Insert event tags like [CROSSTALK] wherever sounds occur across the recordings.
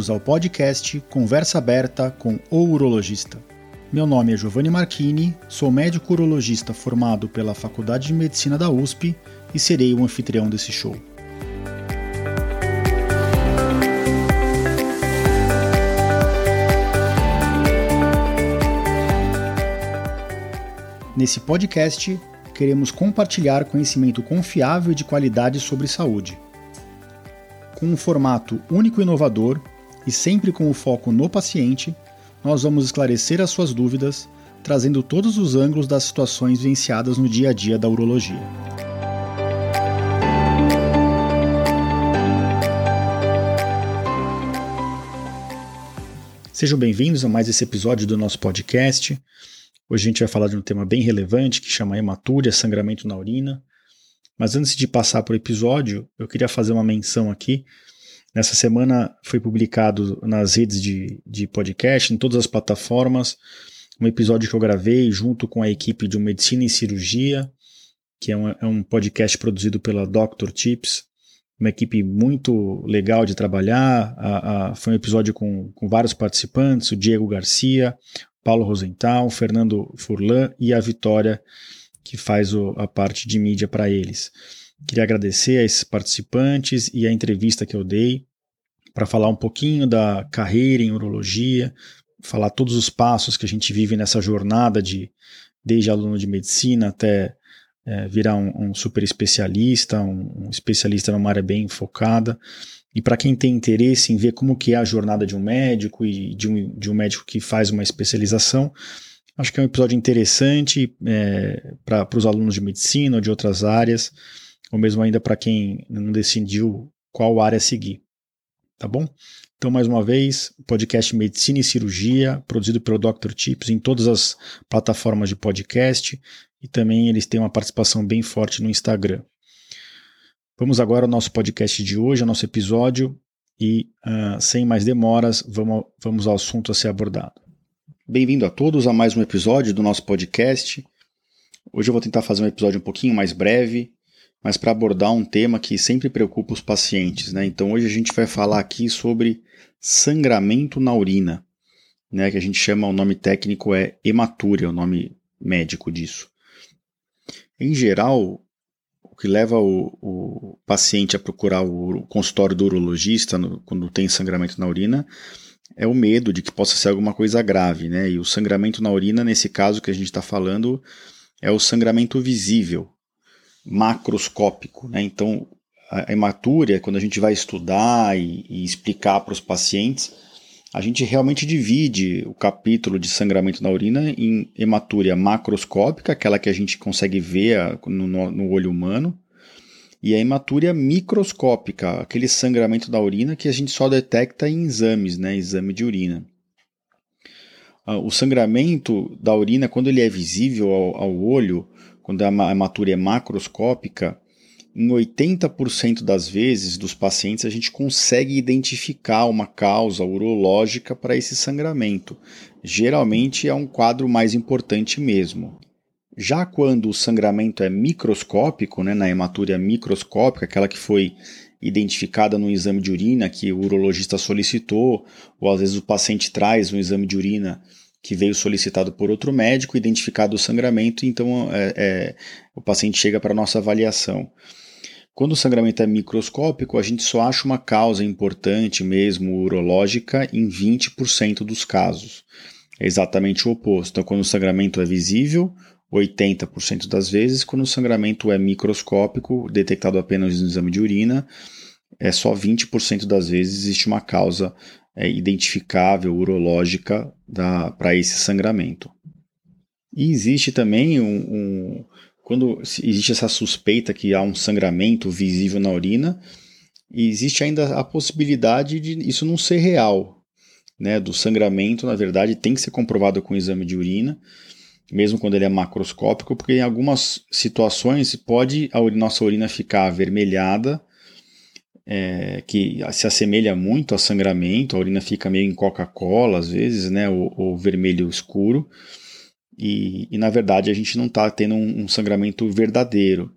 Bem-vindos ao podcast Conversa Aberta com o Urologista. Meu nome é Giovanni Marchini, sou médico urologista formado pela Faculdade de Medicina da USP e serei o anfitrião desse show. Nesse podcast, queremos compartilhar conhecimento confiável e de qualidade sobre saúde. Com um formato único e inovador e sempre com o foco no paciente, nós vamos esclarecer as suas dúvidas, trazendo todos os ângulos das situações vivenciadas no dia a dia da urologia. Sejam bem-vindos a mais esse episódio do nosso podcast. Hoje a gente vai falar de um tema bem relevante que chama hematúria, sangramento na urina. Mas antes de passar para o episódio, eu queria fazer uma menção aqui. Nessa semana foi publicado nas redes de, de podcast, em todas as plataformas, um episódio que eu gravei junto com a equipe de Medicina e Cirurgia, que é um, é um podcast produzido pela Dr. Tips, uma equipe muito legal de trabalhar. A, a, foi um episódio com, com vários participantes: o Diego Garcia, Paulo Rosenthal, Fernando Furlan e a Vitória, que faz o, a parte de mídia para eles. Queria agradecer a esses participantes e a entrevista que eu dei para falar um pouquinho da carreira em urologia, falar todos os passos que a gente vive nessa jornada de desde aluno de medicina até é, virar um, um, super especialista, um, um especialista numa área bem focada. E para quem tem interesse em ver como que é a jornada de um médico e de um, de um médico que faz uma especialização, acho que é um episódio interessante é, para os alunos de medicina ou de outras áreas, ou mesmo ainda para quem não decidiu qual área seguir. Tá bom? Então, mais uma vez, podcast Medicina e Cirurgia, produzido pelo Dr. Tips em todas as plataformas de podcast e também eles têm uma participação bem forte no Instagram. Vamos agora ao nosso podcast de hoje, ao nosso episódio, e uh, sem mais demoras, vamos, vamos ao assunto a ser abordado. Bem-vindo a todos a mais um episódio do nosso podcast. Hoje eu vou tentar fazer um episódio um pouquinho mais breve, mas para abordar um tema que sempre preocupa os pacientes. Né? Então hoje a gente vai falar aqui sobre sangramento na urina, né? que a gente chama, o nome técnico é hematúria, o nome médico disso. Em geral, que leva o, o paciente a procurar o consultório do urologista no, quando tem sangramento na urina é o medo de que possa ser alguma coisa grave, né? E o sangramento na urina, nesse caso que a gente está falando, é o sangramento visível, macroscópico, né? Então, a hematúria, quando a gente vai estudar e, e explicar para os pacientes, a gente realmente divide o capítulo de sangramento na urina em hematúria macroscópica, aquela que a gente consegue ver no, no olho humano, e a hematúria microscópica, aquele sangramento da urina que a gente só detecta em exames, né, exame de urina. Ah, o sangramento da urina, quando ele é visível ao, ao olho, quando a hematúria é macroscópica, em 80% das vezes dos pacientes a gente consegue identificar uma causa urológica para esse sangramento. Geralmente é um quadro mais importante mesmo. Já quando o sangramento é microscópico, né, na hematúria microscópica, aquela que foi identificada no exame de urina que o urologista solicitou, ou às vezes o paciente traz um exame de urina que veio solicitado por outro médico, identificado o sangramento, então é, é, o paciente chega para nossa avaliação. Quando o sangramento é microscópico, a gente só acha uma causa importante mesmo urológica em 20% dos casos. É exatamente o oposto. Então, quando o sangramento é visível, 80% das vezes, quando o sangramento é microscópico, detectado apenas no exame de urina, é só 20% das vezes existe uma causa é, identificável urológica para esse sangramento. E existe também um, um, quando existe essa suspeita que há um sangramento visível na urina, existe ainda a possibilidade de isso não ser real, né? Do sangramento, na verdade, tem que ser comprovado com o exame de urina, mesmo quando ele é macroscópico, porque em algumas situações pode a nossa urina ficar avermelhada, é, que se assemelha muito a sangramento, a urina fica meio em Coca-Cola às vezes, né? Ou, ou vermelho escuro e, e na verdade a gente não está tendo um, um, sangramento verdadeiro.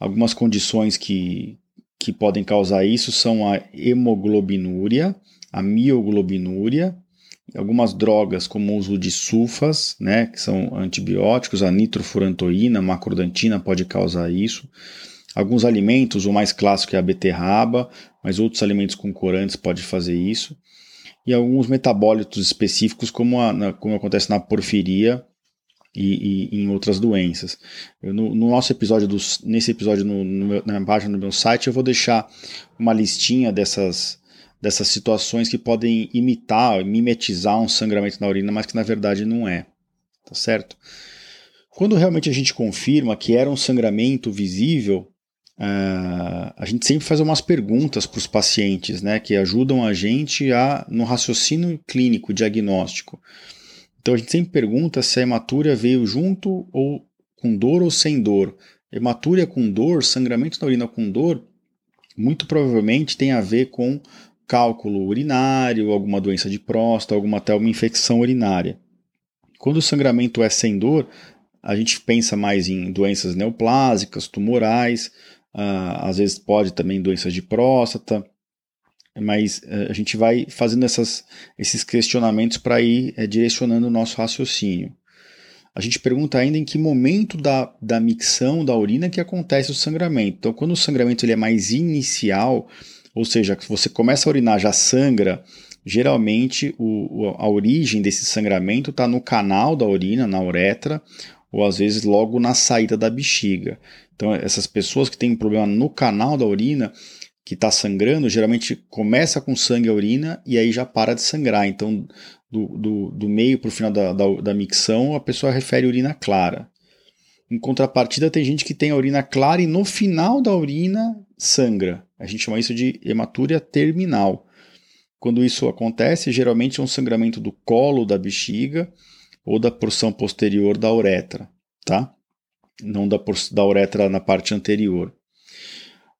Algumas condições que, que podem causar isso são a hemoglobinúria, a mioglobinúria, algumas drogas como o uso de sulfas, né, que são antibióticos, a nitrofurantoína, macrodantina pode causar isso. Alguns alimentos, o mais clássico é a beterraba, mas outros alimentos com corantes podem fazer isso. E alguns metabólitos específicos, como, a, como acontece na porfiria e, e, em outras doenças. Eu, no, no, nosso episódio, nesse episódio no, no, na página do meu site, eu vou deixar uma listinha dessas, dessas situações que podem imitar, mimetizar um sangramento na urina, mas que na verdade não é. Tá certo? Quando realmente a gente confirma que era um sangramento visível, uh, a gente sempre faz umas perguntas para os pacientes, né, que ajudam a gente a no raciocínio clínico, diagnóstico. Então a gente sempre pergunta se a hematúria veio junto ou com dor ou sem dor. Hematúria com dor, sangramento na urina com dor, muito provavelmente tem a ver com cálculo urinário, alguma doença de próstata, alguma até uma infecção urinária. Quando o sangramento é sem dor, a gente pensa mais em doenças neoplásicas, tumorais, às vezes pode também doenças de próstata, mas uh, a gente vai fazendo essas, esses questionamentos para ir uh, direcionando o nosso raciocínio. A gente pergunta ainda em que momento da, da micção da urina que acontece o sangramento. Então, quando o sangramento ele é mais inicial, ou seja, que você começa a urinar já sangra, geralmente o, a origem desse sangramento está no canal da urina, na uretra, ou às vezes logo na saída da bexiga. Então, essas pessoas que têm um problema no canal da urina, que está sangrando, geralmente começa com sangue a urina e aí já para de sangrar. Então, do, do, do meio para o final da, da, da micção, a pessoa refere urina clara. Em contrapartida, tem gente que tem a urina clara e no final da urina sangra. A gente chama isso de hematúria terminal. Quando isso acontece, geralmente é um sangramento do colo da bexiga ou da porção posterior da uretra, tá? Não da, da uretra na parte anterior.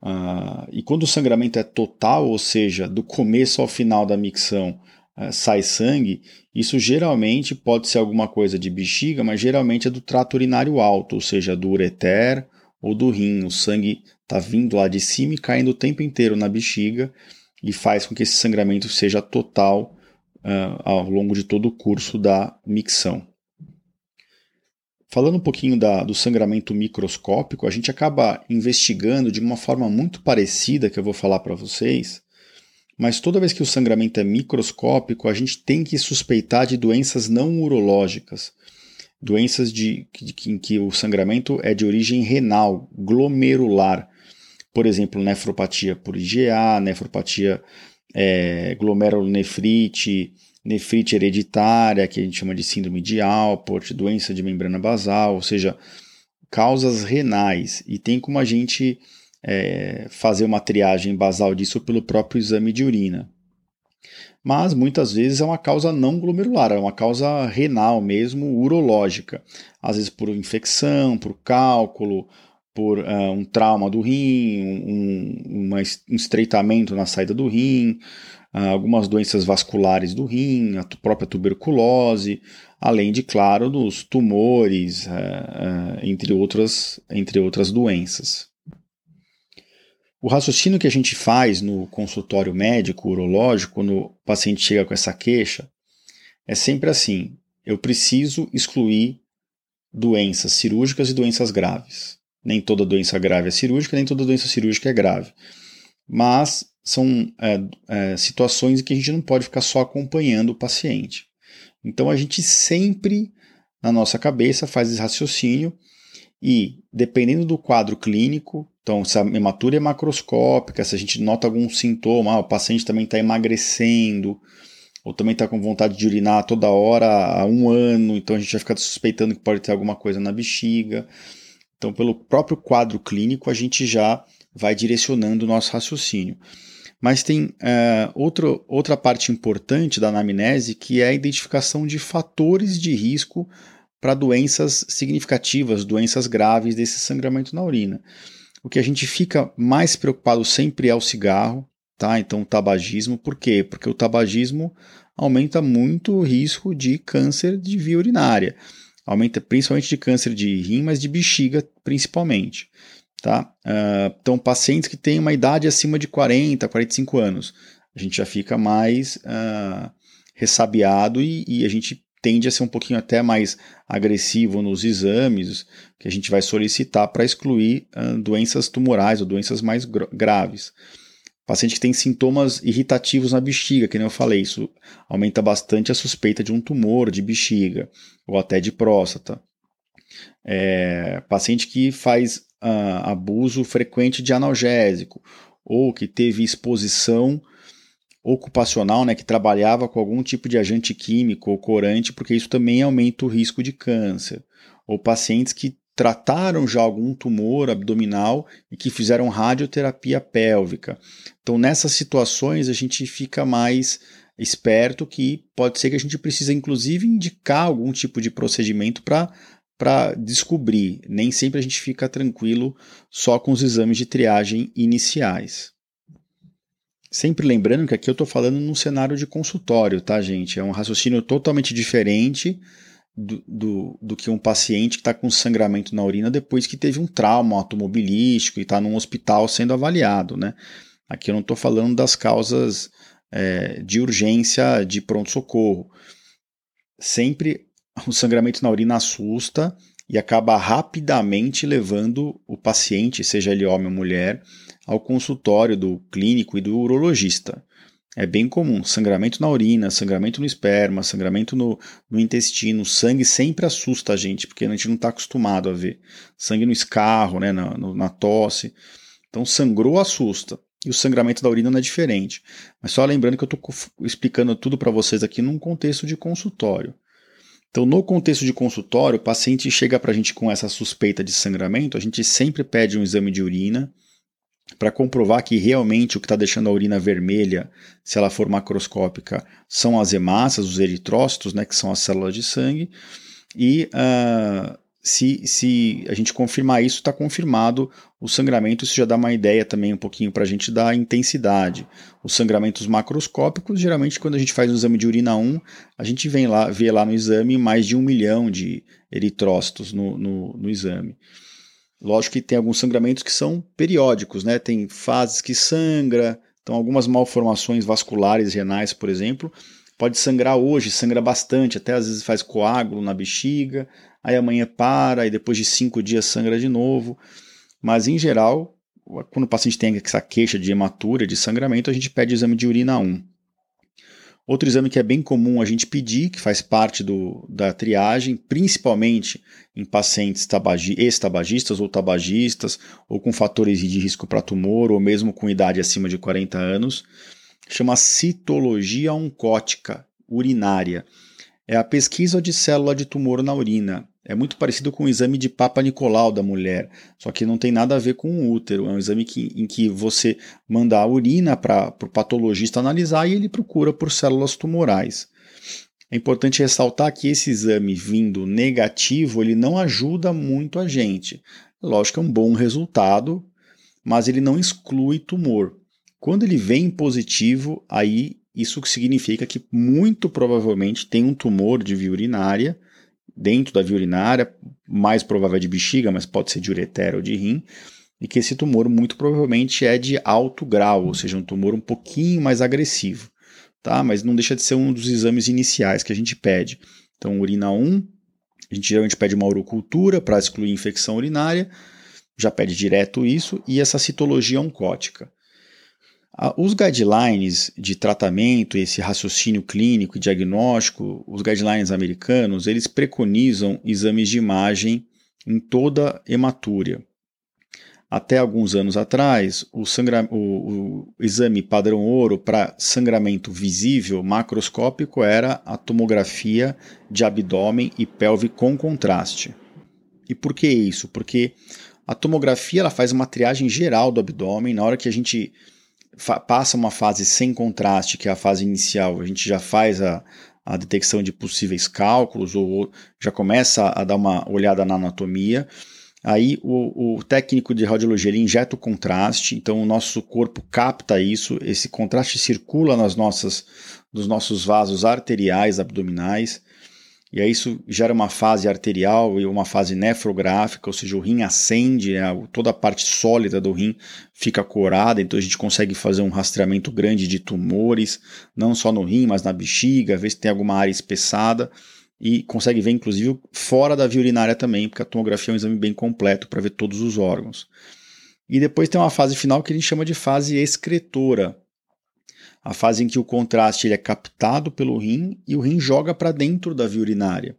Ah, e quando o sangramento é total, ou seja, do começo ao final da micção ah, sai sangue, isso geralmente pode ser alguma coisa de bexiga, mas geralmente é do trato urinário alto, ou seja, do ureter ou do rim. O sangue está vindo lá de cima e caindo o tempo inteiro na bexiga e faz com que esse sangramento seja total uh, ao longo de todo o curso da micção. Falando um pouquinho da, do sangramento microscópico, a gente acaba investigando de uma forma muito parecida que eu vou falar para vocês, mas toda vez que o sangramento é microscópico, a gente tem que suspeitar de doenças não urológicas, doenças de, de, em que o sangramento é de origem renal, glomerular, por exemplo, nefropatia por IgA, nefropatia é, glomerulonefrite, nefrite hereditária, que a gente chama de síndrome de Alport, doença de membrana basal, ou seja, causas renais. E tem como a gente é, fazer uma triagem basal disso pelo próprio exame de urina. Mas muitas vezes é uma causa não glomerular, é uma causa renal mesmo, urológica. Às vezes por infecção, por cálculo, por uh, um trauma do rim, um, um, estreitamento na saída do rim, uh, algumas doenças vasculares do rim, a própria tuberculose, além de, claro, dos tumores, uh, entre, outras, entre outras doenças. O raciocínio que a gente faz no consultório médico urológico, quando o paciente chega com essa queixa, é sempre assim: eu preciso excluir doenças cirúrgicas e doenças graves. Nem toda doença grave é cirúrgica, nem toda doença cirúrgica é grave. Mas são é, é, situações em que a gente não pode ficar só acompanhando o paciente. Então a gente sempre, na nossa cabeça, faz esse raciocínio e, dependendo do quadro clínico, então se a hematúria é macroscópica, se a gente nota algum sintoma, ah, o paciente também está emagrecendo, ou também está com vontade de urinar toda hora há um ano, então a gente vai ficar suspeitando que pode ter alguma coisa na bexiga. Então, pelo próprio quadro clínico, a gente já vai direcionando o nosso raciocínio. Mas tem uh, outro, outra parte importante da anamnese que é a identificação de fatores de risco para doenças significativas, doenças graves desse sangramento na urina. O que a gente fica mais preocupado sempre é o cigarro, tá? Então, o tabagismo. Por quê? Porque o tabagismo aumenta muito o risco de câncer de via urinária aumenta principalmente de câncer de rim, mas de bexiga principalmente. Tá? Uh, então, pacientes que têm uma idade acima de 40, 45 anos, a gente já fica mais uh, ressabiado e, e, a gente tende a ser um pouquinho até mais agressivo nos exames que a gente vai solicitar para excluir uh, doenças tumorais ou doenças mais graves. Paciente que tem sintomas irritativos na bexiga, que nem eu falei, isso aumenta bastante a suspeita de um tumor de bexiga ou até de próstata. É, paciente que faz uh, abuso frequente de analgésico ou que teve exposição ocupacional, né, que trabalhava com algum tipo de agente químico ou corante, porque isso também aumenta o risco de câncer. Ou pacientes que trataram já algum tumor abdominal e que fizeram radioterapia pélvica. Então, nessas situações, a gente fica mais esperto que pode ser que a gente precise, inclusive, indicar algum tipo de procedimento para para descobrir. Nem sempre a gente fica tranquilo só com os exames de triagem iniciais. Sempre lembrando que aqui eu estou falando num cenário de consultório, tá, gente? É um raciocínio totalmente diferente do, do, que um paciente que está com sangramento na urina depois que teve um trauma automobilístico e está num hospital sendo avaliado, né? Aqui eu não estou falando das causas é, de urgência de pronto-socorro. Sempre o sangramento na urina assusta e acaba rapidamente levando o paciente, seja ele homem ou mulher, ao consultório do clínico e do urologista é bem comum. Sangramento na urina, sangramento no esperma, sangramento no, no intestino. Sangue sempre assusta a gente, porque a gente não está acostumado a ver. Sangue no escarro, né, na, no, na tosse. Então, sangrou, assusta. E o sangramento da urina não é diferente. Mas só lembrando que eu estou explicando tudo para vocês aqui num contexto de consultório. Então, no contexto de consultório, o paciente chega para a gente com essa suspeita de sangramento, a gente sempre pede um exame de urina para comprovar que realmente o que está deixando a urina vermelha, se ela for macroscópica, são as hemácias, os eritrócitos, né, que são as células de sangue, e uh, se, se a gente confirmar isso, está confirmado o sangramento, isso já dá uma ideia também um pouquinho para a gente da intensidade. Os sangramentos macroscópicos, geralmente quando a gente faz o exame de urina 1, a gente vem lá, vê lá no exame mais de um milhão de eritrócitos no, no, no exame. Lógico que tem alguns sangramentos que são periódicos, né? Tem fases que sangra, então algumas malformações vasculares renais, por exemplo, pode sangrar hoje, sangra bastante, até às vezes faz coágulo na bexiga, aí amanhã para, e depois de cinco dias sangra de novo. Mas em geral, quando o paciente tem essa queixa de hematura, de sangramento, a gente pede exame de urina 1. Outro exame que é bem comum a gente pedir, que faz parte do, da triagem, principalmente em pacientes tabagi, ex-tabagistas ou tabagistas, ou com fatores de risco para tumor, ou mesmo com idade acima de 40 anos, chama citologia oncótica urinária. É a pesquisa de célula de tumor na urina. É muito parecido com o exame de Papa Nicolau da mulher, só que não tem nada a ver com o útero. É um exame que, em que você manda a urina para o patologista analisar e ele procura por células tumorais. É importante ressaltar que esse exame vindo negativo, ele não ajuda muito a gente. Lógico é um bom resultado, mas ele não exclui tumor. Quando ele vem positivo, aí isso significa que muito provavelmente tem um tumor de via urinária dentro da via urinária, mais provável é de bexiga, mas pode ser de ureter ou de rim, e que esse tumor muito provavelmente é de alto grau, ou seja, um tumor um pouquinho mais agressivo, tá? Mas não deixa de ser um dos exames iniciais que a gente pede. Então, urina 1, a gente geralmente pede uma urocultura para excluir infecção urinária, já pede direto isso, e essa citologia oncótica. Os guidelines de tratamento, esse raciocínio clínico e diagnóstico, os guidelines americanos, eles preconizam exames de imagem em toda hematúria. Até alguns anos atrás, o, sangra... o, o exame padrão ouro para sangramento visível macroscópico era a tomografia de abdômen e pelve com contraste. E por que isso? Porque a tomografia ela faz uma triagem geral do abdômen. Na hora que a gente passa uma fase sem contraste, que é a fase inicial, a gente já faz a, a detecção de possíveis cálculos ou já começa a dar uma olhada na anatomia. Aí o, o, técnico de radiologia ele injeta o contraste, então o nosso corpo capta isso, esse contraste circula nas nossas, nos nossos vasos arteriais abdominais e aí isso gera uma fase arterial e uma fase nefrográfica, ou seja, o rim acende, toda a parte sólida do rim fica corada, então a gente consegue fazer um rastreamento grande de tumores, não só no rim, mas na bexiga, ver se tem alguma área espessada e consegue ver inclusive fora da via urinária também, porque a tomografia é um exame bem completo para ver todos os órgãos. E depois tem uma fase final que a gente chama de fase excretora, a fase em que o contraste ele é captado pelo rim e o rim joga para dentro da via urinária.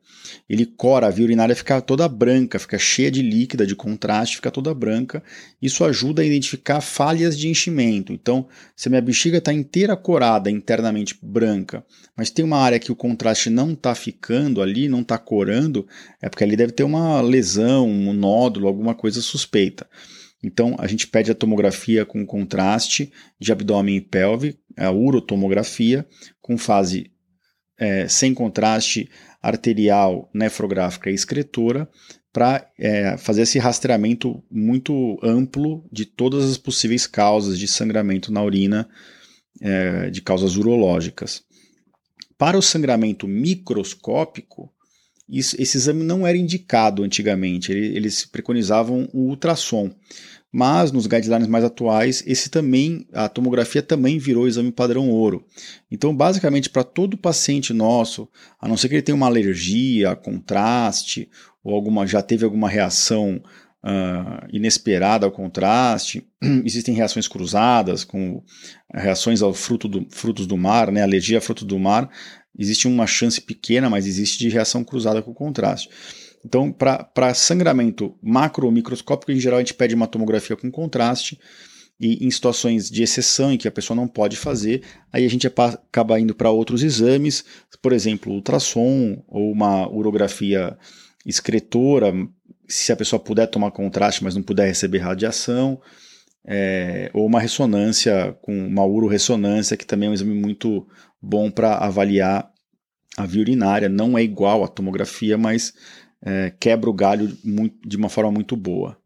Ele cora, a via urinária fica toda branca, fica cheia de líquida, de contraste, fica toda branca. Isso ajuda a identificar falhas de enchimento. Então, se a minha bexiga está inteira corada, internamente branca, mas tem uma área que o contraste não está ficando ali, não está corando, é porque ali deve ter uma lesão, um nódulo, alguma coisa suspeita. Então, a gente pede a tomografia com contraste de abdômen e pelve, a urotomografia, com fase é, sem contraste arterial, nefrográfica e excretora, para é, fazer esse rastreamento muito amplo de todas as possíveis causas de sangramento na urina, é, de causas urológicas. Para o sangramento microscópico, isso, esse exame não era indicado antigamente, eles preconizavam o ultrassom. Mas nos guidelines mais atuais, esse também, a tomografia também virou exame padrão ouro. Então, basicamente, para todo paciente nosso, a não ser que ele tenha uma alergia, contraste, ou alguma já teve alguma reação uh, inesperada ao contraste, [CLEARS THROAT] existem reações cruzadas, com reações ao fruto do, frutos do mar, né, alergia a fruto do mar, existe uma chance pequena, mas existe de reação cruzada com o contraste. Então, para sangramento macro ou microscópico, em geral a gente pede uma tomografia com contraste, e em situações de exceção em que a pessoa não pode fazer, aí a gente acaba indo para outros exames, por exemplo, ultrassom ou uma urografia excretora, se a pessoa puder tomar contraste, mas não puder receber radiação, é, ou uma ressonância com uma uroressonância, que também é um exame muito bom para avaliar a via urinária. Não é igual à tomografia, mas é, quebra o galho muito, de uma forma muito boa.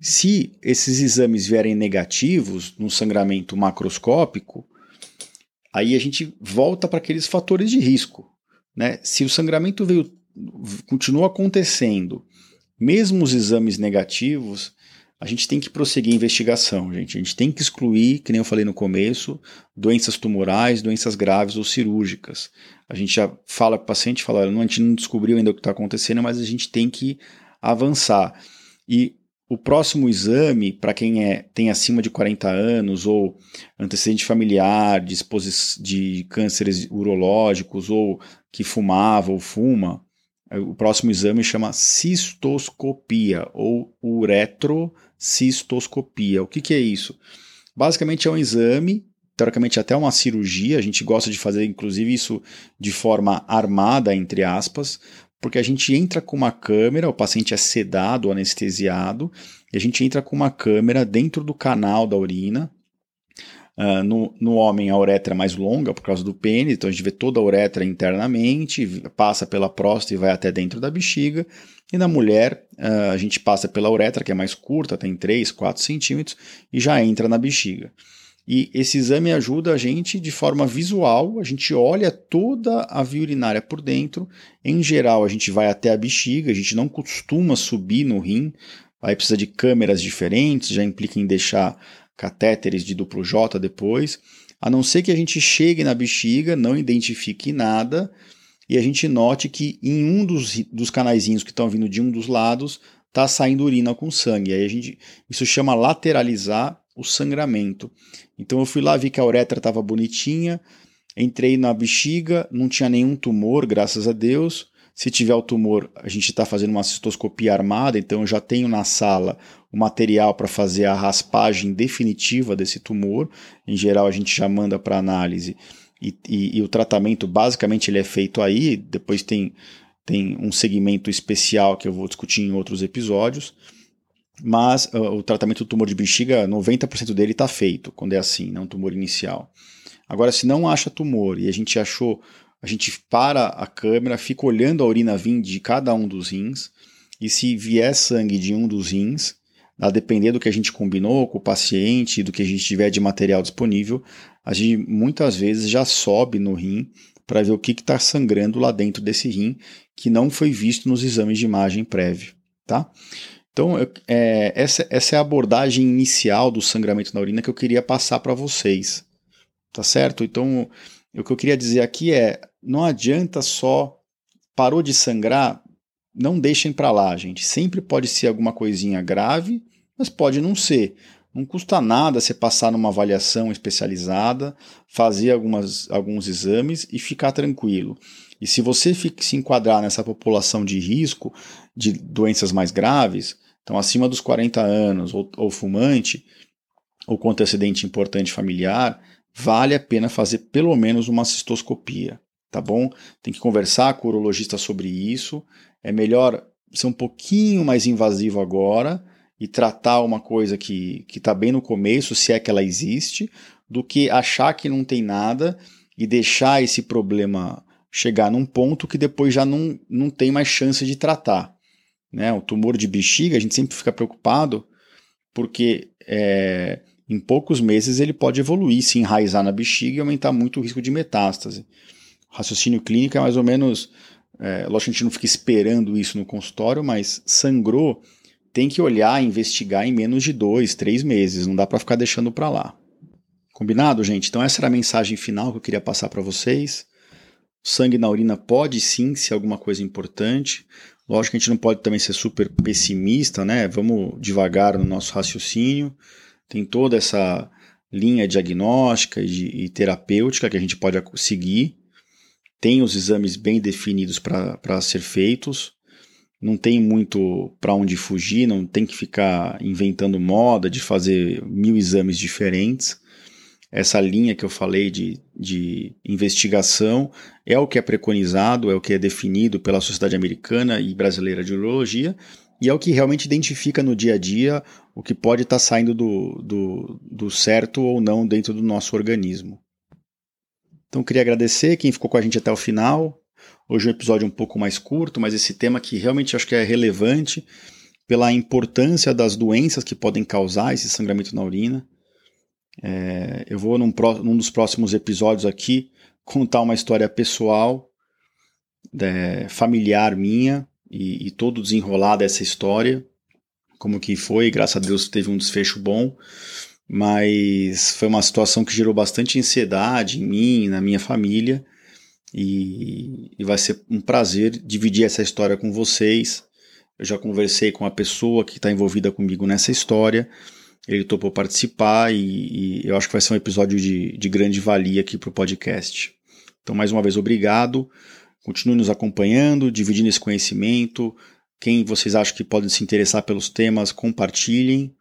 Se esses exames vierem negativos no sangramento macroscópico, aí a gente volta para aqueles fatores de risco. Né? Se o sangramento veio, continua acontecendo, mesmo os exames negativos, a gente tem que prosseguir a investigação, gente. A gente tem que excluir, que nem eu falei no começo, doenças tumorais, doenças graves ou cirúrgicas. A gente já fala para o paciente, fala, a gente não descobriu ainda o que está acontecendo, mas a gente tem que avançar. E o próximo exame, para quem é, tem acima de 40 anos ou antecedente familiar de, de cânceres urológicos ou que fumava ou fuma, o próximo exame chama cistoscopia ou uretrocistoscopia. O que, que é isso? Basicamente é um exame, teoricamente até uma cirurgia, a gente gosta de fazer inclusive isso de forma armada, entre aspas, porque a gente entra com uma câmera, o paciente é sedado, anestesiado, e a gente entra com uma câmera dentro do canal da urina, Uh, no, no homem, a uretra é mais longa por causa do pênis, então a gente vê toda a uretra internamente, passa pela próstata e vai até dentro da bexiga. E na mulher, uh, a gente passa pela uretra, que é mais curta, tem 3, 4 centímetros, e já entra na bexiga. E esse exame ajuda a gente de forma visual, a gente olha toda a via urinária por dentro. Em geral, a gente vai até a bexiga, a gente não costuma subir no rim, aí precisa de câmeras diferentes, já implica em deixar catéteres de duplo J depois, a não ser que a gente chegue na bexiga, não identifique nada e a gente note que em um dos, dos canaizinhos que estão vindo de um dos lados está saindo urina com sangue. Aí a gente, isso chama lateralizar o sangramento. Então eu fui lá, vi que a uretra estava bonitinha, entrei na bexiga, não tinha nenhum tumor, graças a Deus. Se tiver o tumor, a gente está fazendo uma cistoscopia armada, então eu já tenho na sala o material para fazer a raspagem definitiva desse tumor. Em geral, a gente já manda para análise e, e, e, o tratamento basicamente ele é feito aí. Depois tem, tem um segmento especial que eu vou discutir em outros episódios. Mas uh, o tratamento do tumor de bexiga, 90% dele está feito quando é assim, né, um tumor inicial. Agora, se não acha tumor e a gente achou, a gente para a câmera, fica olhando a urina vir de cada um dos rins, e se vier sangue de um dos rins, a depender do que a gente combinou com o paciente, do que a gente tiver de material disponível, a gente muitas vezes já sobe no rim para ver o que está sangrando lá dentro desse rim que não foi visto nos exames de imagem prévio, tá? Então, é, essa, essa é a abordagem inicial do sangramento na urina que eu queria passar para vocês, tá certo? Então, o que eu queria dizer aqui é, não adianta só parou de sangrar, não deixem para lá, gente. Sempre pode ser alguma coisinha grave, mas pode não ser. Não custa nada você passar numa avaliação especializada, fazer algumas, alguns exames e ficar tranquilo. E se você se enquadrar nessa população de risco de doenças mais graves, então acima dos 40 anos, ou, ou fumante, ou com antecedente importante familiar, vale a pena fazer pelo menos uma cistoscopia, tá bom? Tem que conversar com o urologista sobre isso. É melhor ser um pouquinho mais invasivo agora e tratar uma coisa que está bem no começo, se é que ela existe, do que achar que não tem nada e deixar esse problema chegar num ponto que depois já não, não tem mais chance de tratar. Né? O tumor de bexiga, a gente sempre fica preocupado porque é, em poucos meses ele pode evoluir, se enraizar na bexiga e aumentar muito o risco de metástase. Raciocínio clínico é mais ou menos. É, lógico que a gente não fica esperando isso no consultório, mas sangrou, tem que olhar investigar em menos de dois, três meses, não dá para ficar deixando para lá. Combinado, gente? Então, essa era a mensagem final que eu queria passar para vocês. Sangue na urina pode sim ser alguma coisa importante. Lógico que a gente não pode também ser super pessimista, né? Vamos devagar no nosso raciocínio. Tem toda essa linha diagnóstica e, e terapêutica que a gente pode seguir. Tem os exames bem definidos para ser feitos não tem muito para onde fugir, não tem que ficar inventando moda de fazer mil exames diferentes. Essa linha que eu falei de, de investigação é o que é preconizado, é o que é definido pela Sociedade Americana e Brasileira de Urologia, e é o que realmente identifica no dia a dia o que pode estar tá saindo do, do, do certo ou não dentro do nosso organismo. Então, queria agradecer quem ficou com a gente até o final. Hoje é um episódio um pouco mais curto, mas esse tema que realmente acho que é relevante pela importância das doenças que podem causar esse sangramento na urina. É, eu vou num, num, dos próximos episódios aqui contar uma história pessoal, é, familiar minha e, e todo desenrolar dessa história, como que foi, graças a Deus teve um desfecho bom, mas foi uma situação que gerou bastante ansiedade em mim, na minha família, e, e vai ser um prazer dividir essa história com vocês. Eu já conversei com a pessoa que está envolvida comigo nessa história. Ele topou participar e, e, eu acho que vai ser um episódio de, de grande valia aqui para o podcast. Então, mais uma vez, obrigado. Continue nos acompanhando, dividindo esse conhecimento. Quem vocês acham que podem se interessar pelos temas, compartilhem.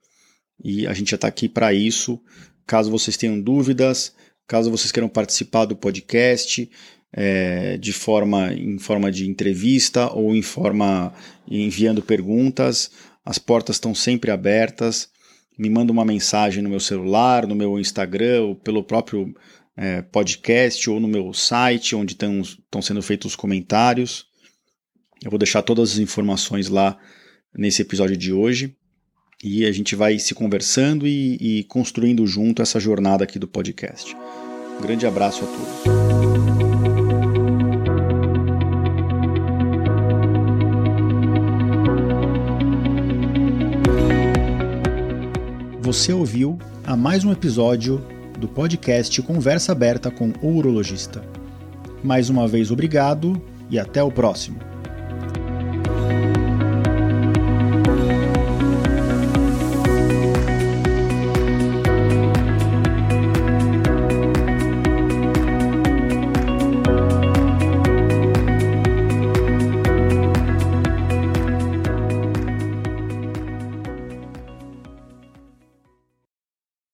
E a gente já está aqui para isso. Caso vocês tenham dúvidas, caso vocês queiram participar do podcast, é, de forma em forma de entrevista ou em forma enviando perguntas. As portas estão sempre abertas. Me manda uma mensagem no meu celular, no meu Instagram, ou pelo próprio é, podcast ou no meu site, onde estão sendo feitos os comentários. Eu vou deixar todas as informações lá nesse episódio de hoje. E a gente vai se conversando e, e construindo junto essa jornada aqui do podcast. Um grande abraço a todos. Você ouviu a mais um episódio do podcast Conversa Aberta com o Urologista. Mais uma vez, obrigado e até o próximo.